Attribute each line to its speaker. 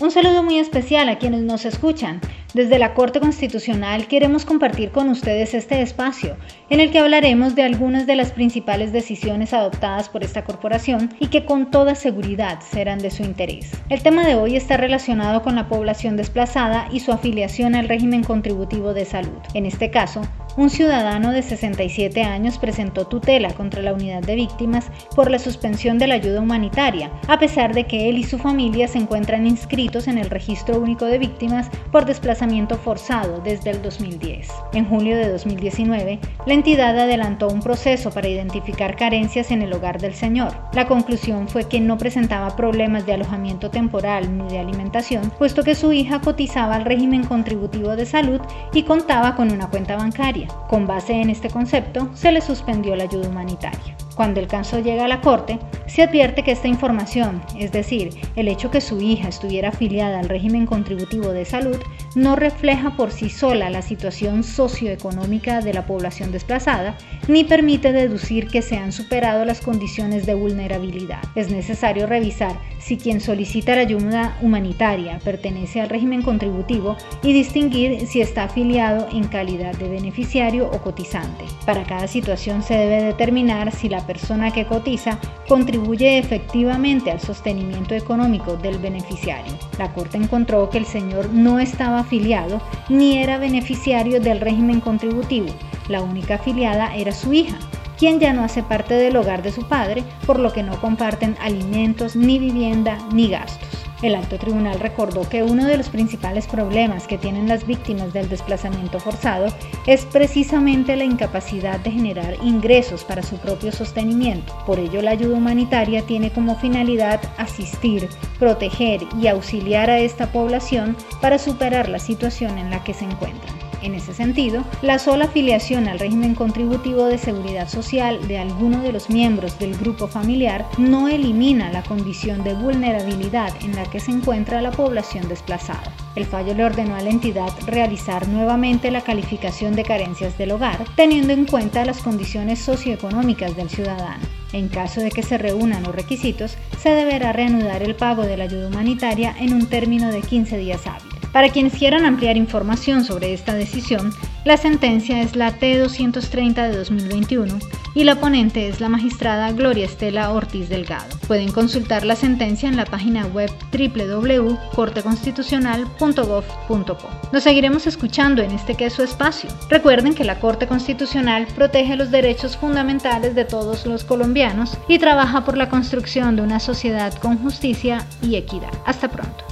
Speaker 1: Un saludo muy especial a quienes nos escuchan. Desde la Corte Constitucional queremos compartir con ustedes este espacio en el que hablaremos de algunas de las principales decisiones adoptadas por esta corporación y que con toda seguridad serán de su interés. El tema de hoy está relacionado con la población desplazada y su afiliación al régimen contributivo de salud. En este caso, un ciudadano de 67 años presentó tutela contra la unidad de víctimas por la suspensión de la ayuda humanitaria, a pesar de que él y su familia se encuentran inscritos en el Registro Único de Víctimas por desplazamiento forzado desde el 2010. En julio de 2019, la entidad adelantó un proceso para identificar carencias en el hogar del señor. La conclusión fue que no presentaba problemas de alojamiento temporal ni de alimentación, puesto que su hija cotizaba al régimen contributivo de salud y contaba con una cuenta bancaria. Con base en este concepto, se le suspendió la ayuda humanitaria. Cuando el caso llega a la Corte, se advierte que esta información, es decir, el hecho que su hija estuviera afiliada al régimen contributivo de salud, no refleja por sí sola la situación socioeconómica de la población desplazada, ni permite deducir que se han superado las condiciones de vulnerabilidad. Es necesario revisar si quien solicita la ayuda humanitaria pertenece al régimen contributivo y distinguir si está afiliado en calidad de beneficiario o cotizante. Para cada situación se debe determinar si la persona que cotiza contribuye efectivamente al sostenimiento económico del beneficiario. La Corte encontró que el señor no estaba afiliado ni era beneficiario del régimen contributivo. La única afiliada era su hija, quien ya no hace parte del hogar de su padre, por lo que no comparten alimentos, ni vivienda, ni gastos. El alto tribunal recordó que uno de los principales problemas que tienen las víctimas del desplazamiento forzado es precisamente la incapacidad de generar ingresos para su propio sostenimiento. Por ello, la ayuda humanitaria tiene como finalidad asistir, proteger y auxiliar a esta población para superar la situación en la que se encuentran. En ese sentido, la sola afiliación al régimen contributivo de seguridad social de alguno de los miembros del grupo familiar no elimina la condición de vulnerabilidad en la que se encuentra la población desplazada. El fallo le ordenó a la entidad realizar nuevamente la calificación de carencias del hogar, teniendo en cuenta las condiciones socioeconómicas del ciudadano. En caso de que se reúnan los requisitos, se deberá reanudar el pago de la ayuda humanitaria en un término de 15 días hábiles. Para quienes quieran ampliar información sobre esta decisión, la sentencia es la T230 de 2021 y la ponente es la magistrada Gloria Estela Ortiz Delgado. Pueden consultar la sentencia en la página web www.corteconstitucional.gov.co. Nos seguiremos escuchando en este queso espacio. Recuerden que la Corte Constitucional protege los derechos fundamentales de todos los colombianos y trabaja por la construcción de una sociedad con justicia y equidad. Hasta pronto.